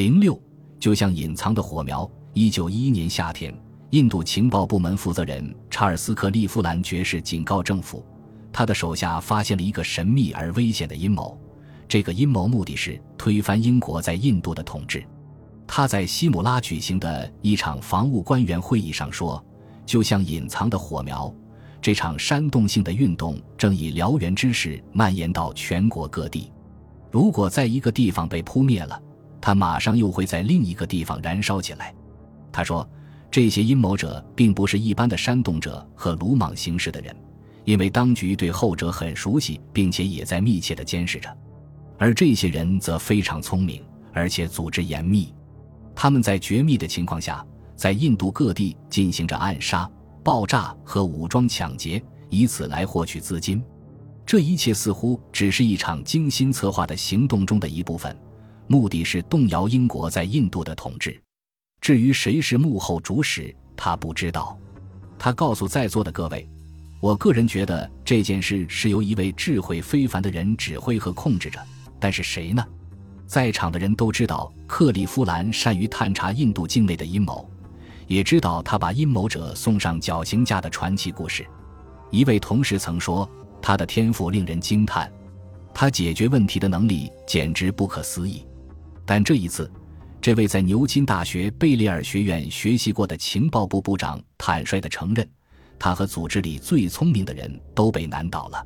零六，就像隐藏的火苗。一九一一年夏天，印度情报部门负责人查尔斯·克利夫兰爵士警告政府，他的手下发现了一个神秘而危险的阴谋。这个阴谋目的是推翻英国在印度的统治。他在西姆拉举行的一场防务官员会议上说：“就像隐藏的火苗，这场煽动性的运动正以燎原之势蔓延到全国各地。如果在一个地方被扑灭了，它马上又会在另一个地方燃烧起来。”他说：“这些阴谋者并不是一般的煽动者和鲁莽行事的人，因为当局对后者很熟悉，并且也在密切的监视着。而这些人则非常聪明，而且组织严密。他们在绝密的情况下，在印度各地进行着暗杀、爆炸和武装抢劫，以此来获取资金。这一切似乎只是一场精心策划的行动中的一部分，目的是动摇英国在印度的统治。”至于谁是幕后主使，他不知道。他告诉在座的各位：“我个人觉得这件事是由一位智慧非凡的人指挥和控制着。但是谁呢？”在场的人都知道，克利夫兰善于探查印度境内的阴谋，也知道他把阴谋者送上绞刑架的传奇故事。一位同事曾说：“他的天赋令人惊叹，他解决问题的能力简直不可思议。”但这一次。这位在牛津大学贝利尔学院学习过的情报部部长坦率地承认，他和组织里最聪明的人都被难倒了。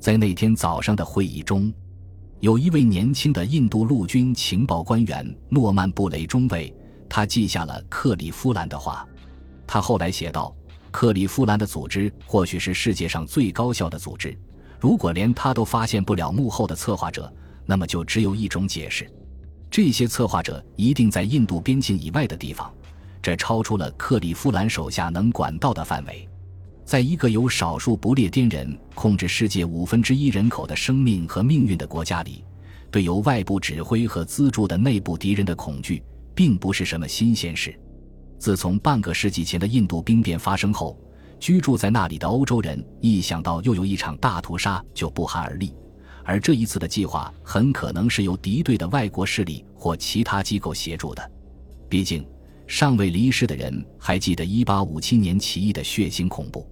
在那天早上的会议中，有一位年轻的印度陆军情报官员诺曼布雷中尉，他记下了克里夫兰的话。他后来写道：“克里夫兰的组织或许是世界上最高效的组织。如果连他都发现不了幕后的策划者，那么就只有一种解释。”这些策划者一定在印度边境以外的地方，这超出了克里夫兰手下能管到的范围。在一个由少数不列颠人控制世界五分之一人口的生命和命运的国家里，对由外部指挥和资助的内部敌人的恐惧，并不是什么新鲜事。自从半个世纪前的印度兵变发生后，居住在那里的欧洲人一想到又有一场大屠杀，就不寒而栗。而这一次的计划很可能是由敌对的外国势力或其他机构协助的，毕竟尚未离世的人还记得1857年起义的血腥恐怖。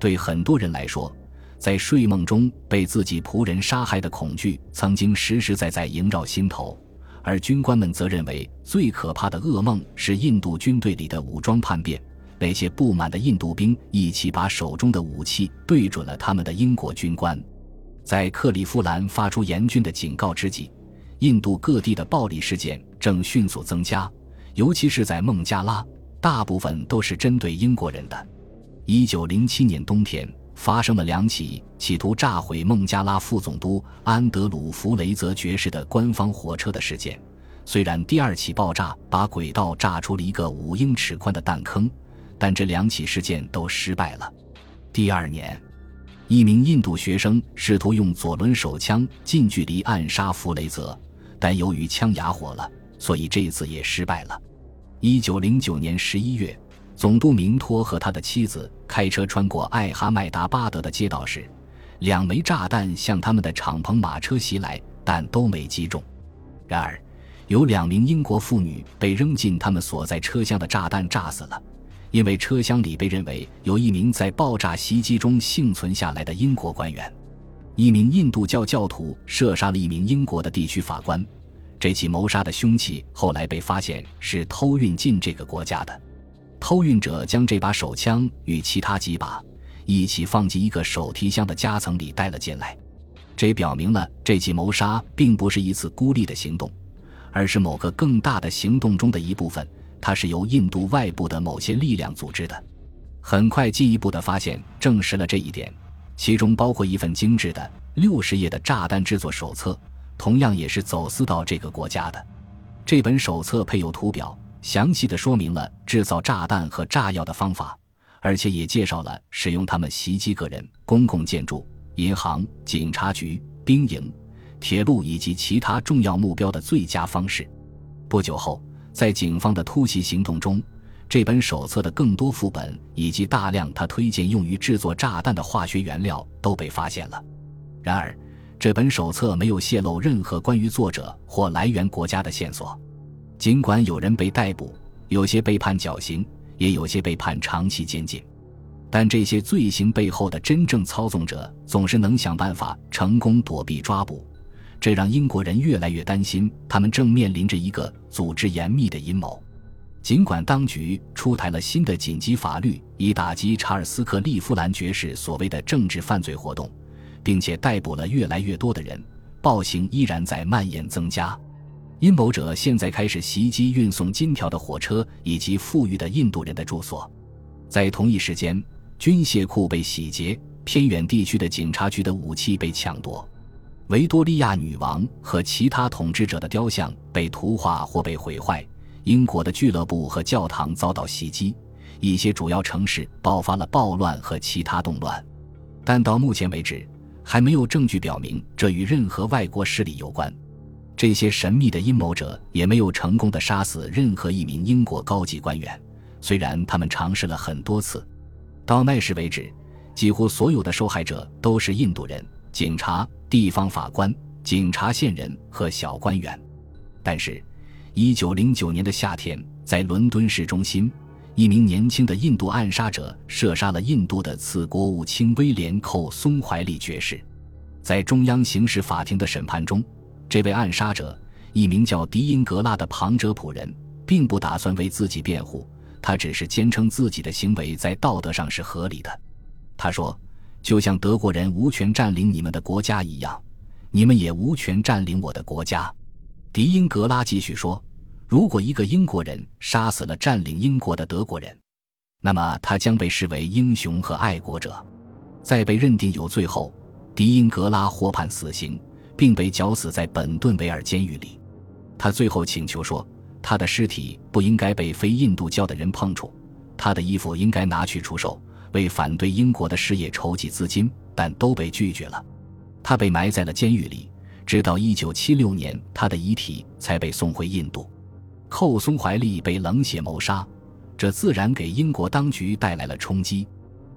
对很多人来说，在睡梦中被自己仆人杀害的恐惧曾经实实在在萦绕心头，而军官们则认为最可怕的噩梦是印度军队里的武装叛变，那些不满的印度兵一起把手中的武器对准了他们的英国军官。在克利夫兰发出严峻的警告之际，印度各地的暴力事件正迅速增加，尤其是在孟加拉，大部分都是针对英国人的。一九零七年冬天，发生了两起企图炸毁孟加拉副总督安德鲁·弗雷泽爵士的官方火车的事件。虽然第二起爆炸把轨道炸出了一个五英尺宽的弹坑，但这两起事件都失败了。第二年。一名印度学生试图用左轮手枪近距离暗杀弗雷泽，但由于枪哑火了，所以这次也失败了。一九零九年十一月，总督明托和他的妻子开车穿过艾哈迈达巴德的街道时，两枚炸弹向他们的敞篷马车袭来，但都没击中。然而，有两名英国妇女被扔进他们所在车厢的炸弹炸死了。因为车厢里被认为有一名在爆炸袭击中幸存下来的英国官员，一名印度教教徒射杀了一名英国的地区法官。这起谋杀的凶器后来被发现是偷运进这个国家的，偷运者将这把手枪与其他几把一起放进一个手提箱的夹层里带了进来。这表明了这起谋杀并不是一次孤立的行动，而是某个更大的行动中的一部分。它是由印度外部的某些力量组织的。很快，进一步的发现证实了这一点，其中包括一份精致的六十页的炸弹制作手册，同样也是走私到这个国家的。这本手册配有图表，详细的说明了制造炸弹和炸药的方法，而且也介绍了使用它们袭击个人、公共建筑、银行、警察局、兵营、铁路以及其他重要目标的最佳方式。不久后。在警方的突袭行动中，这本手册的更多副本以及大量他推荐用于制作炸弹的化学原料都被发现了。然而，这本手册没有泄露任何关于作者或来源国家的线索。尽管有人被逮捕，有些被判绞刑，也有些被判长期监禁，但这些罪行背后的真正操纵者总是能想办法成功躲避抓捕，这让英国人越来越担心，他们正面临着一个组织严密的阴谋。尽管当局出台了新的紧急法律，以打击查尔斯克利夫兰爵士所谓的政治犯罪活动，并且逮捕了越来越多的人，暴行依然在蔓延增加。阴谋者现在开始袭击运送金条的火车以及富裕的印度人的住所。在同一时间，军械库被洗劫，偏远地区的警察局的武器被抢夺，维多利亚女王和其他统治者的雕像被涂画或被毁坏。英国的俱乐部和教堂遭到袭击，一些主要城市爆发了暴乱和其他动乱，但到目前为止，还没有证据表明这与任何外国势力有关。这些神秘的阴谋者也没有成功的杀死任何一名英国高级官员，虽然他们尝试了很多次。到那时为止，几乎所有的受害者都是印度人、警察、地方法官、警察线人和小官员，但是。一九零九年的夏天，在伦敦市中心，一名年轻的印度暗杀者射杀了印度的次国务卿威廉·寇松怀利爵士。在中央刑事法庭的审判中，这位暗杀者，一名叫迪因格拉的旁遮普人，并不打算为自己辩护，他只是坚称自己的行为在道德上是合理的。他说：“就像德国人无权占领你们的国家一样，你们也无权占领我的国家。”迪英格拉继续说。如果一个英国人杀死了占领英国的德国人，那么他将被视为英雄和爱国者。在被认定有罪后，迪英格拉获判死刑，并被绞死在本顿维尔监狱里。他最后请求说，他的尸体不应该被非印度教的人碰触，他的衣服应该拿去出售，为反对英国的事业筹集资金，但都被拒绝了。他被埋在了监狱里，直到1976年，他的遗体才被送回印度。寇松怀利被冷血谋杀，这自然给英国当局带来了冲击。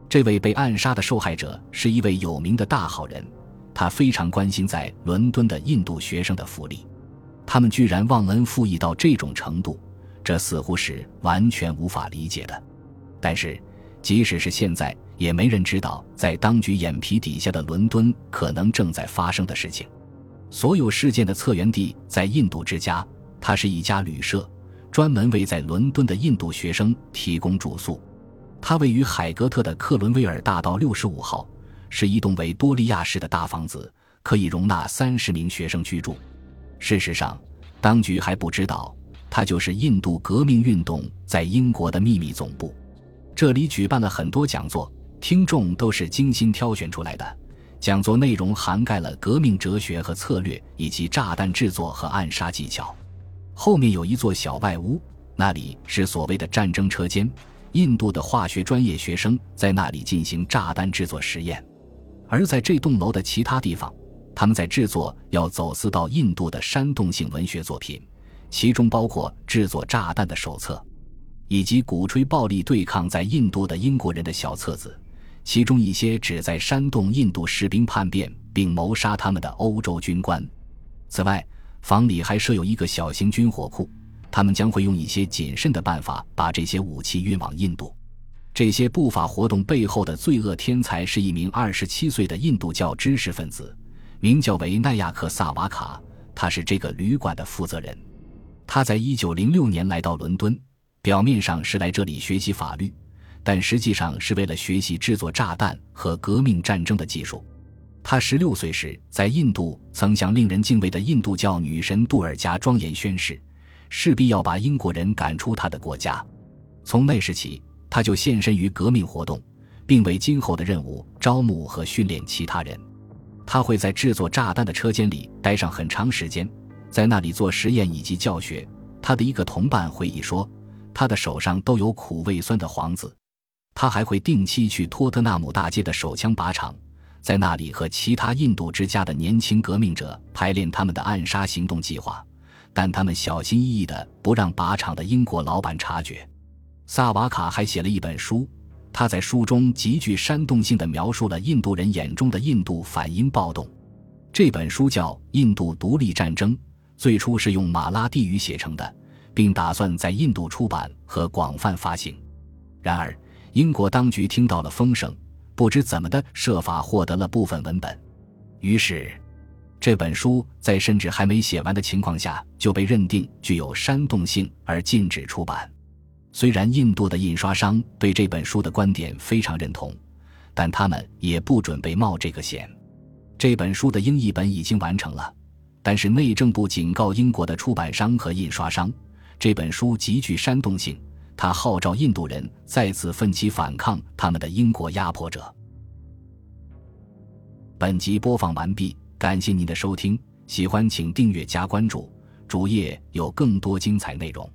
这位被暗杀的受害者是一位有名的大好人，他非常关心在伦敦的印度学生的福利。他们居然忘恩负义到这种程度，这似乎是完全无法理解的。但是，即使是现在，也没人知道在当局眼皮底下的伦敦可能正在发生的事情。所有事件的策源地在印度之家。它是一家旅社，专门为在伦敦的印度学生提供住宿。它位于海格特的克伦威尔大道六十五号，是一栋维多利亚式的大房子，可以容纳三十名学生居住。事实上，当局还不知道，它就是印度革命运动在英国的秘密总部。这里举办了很多讲座，听众都是精心挑选出来的。讲座内容涵盖了革命哲学和策略，以及炸弹制作和暗杀技巧。后面有一座小外屋，那里是所谓的战争车间。印度的化学专业学生在那里进行炸弹制作实验，而在这栋楼的其他地方，他们在制作要走私到印度的煽动性文学作品，其中包括制作炸弹的手册，以及鼓吹暴力对抗在印度的英国人的小册子，其中一些旨在煽动印度士兵叛变并谋杀他们的欧洲军官。此外，房里还设有一个小型军火库，他们将会用一些谨慎的办法把这些武器运往印度。这些不法活动背后的罪恶天才是一名二十七岁的印度教知识分子，名叫维奈亚克·萨瓦卡，他是这个旅馆的负责人。他在一九零六年来到伦敦，表面上是来这里学习法律，但实际上是为了学习制作炸弹和革命战争的技术。他十六岁时，在印度曾向令人敬畏的印度教女神杜尔加庄严宣誓，势必要把英国人赶出他的国家。从那时起，他就献身于革命活动，并为今后的任务招募和训练其他人。他会在制作炸弹的车间里待上很长时间，在那里做实验以及教学。他的一个同伴回忆说，他的手上都有苦味酸的黄子。他还会定期去托特纳姆大街的手枪靶场。在那里和其他印度之家的年轻革命者排练他们的暗杀行动计划，但他们小心翼翼的不让靶场的英国老板察觉。萨瓦卡还写了一本书，他在书中极具煽动性的描述了印度人眼中的印度反英暴动。这本书叫《印度独立战争》，最初是用马拉地语写成的，并打算在印度出版和广泛发行。然而，英国当局听到了风声，不知怎么的，设法获得了部分文本。于是，这本书在甚至还没写完的情况下就被认定具有煽动性而禁止出版。虽然印度的印刷商对这本书的观点非常认同，但他们也不准备冒这个险。这本书的英译本已经完成了，但是内政部警告英国的出版商和印刷商，这本书极具煽动性，他号召印度人再次奋起反抗他们的英国压迫者。本集播放完毕，感谢您的收听，喜欢请订阅加关注，主页有更多精彩内容。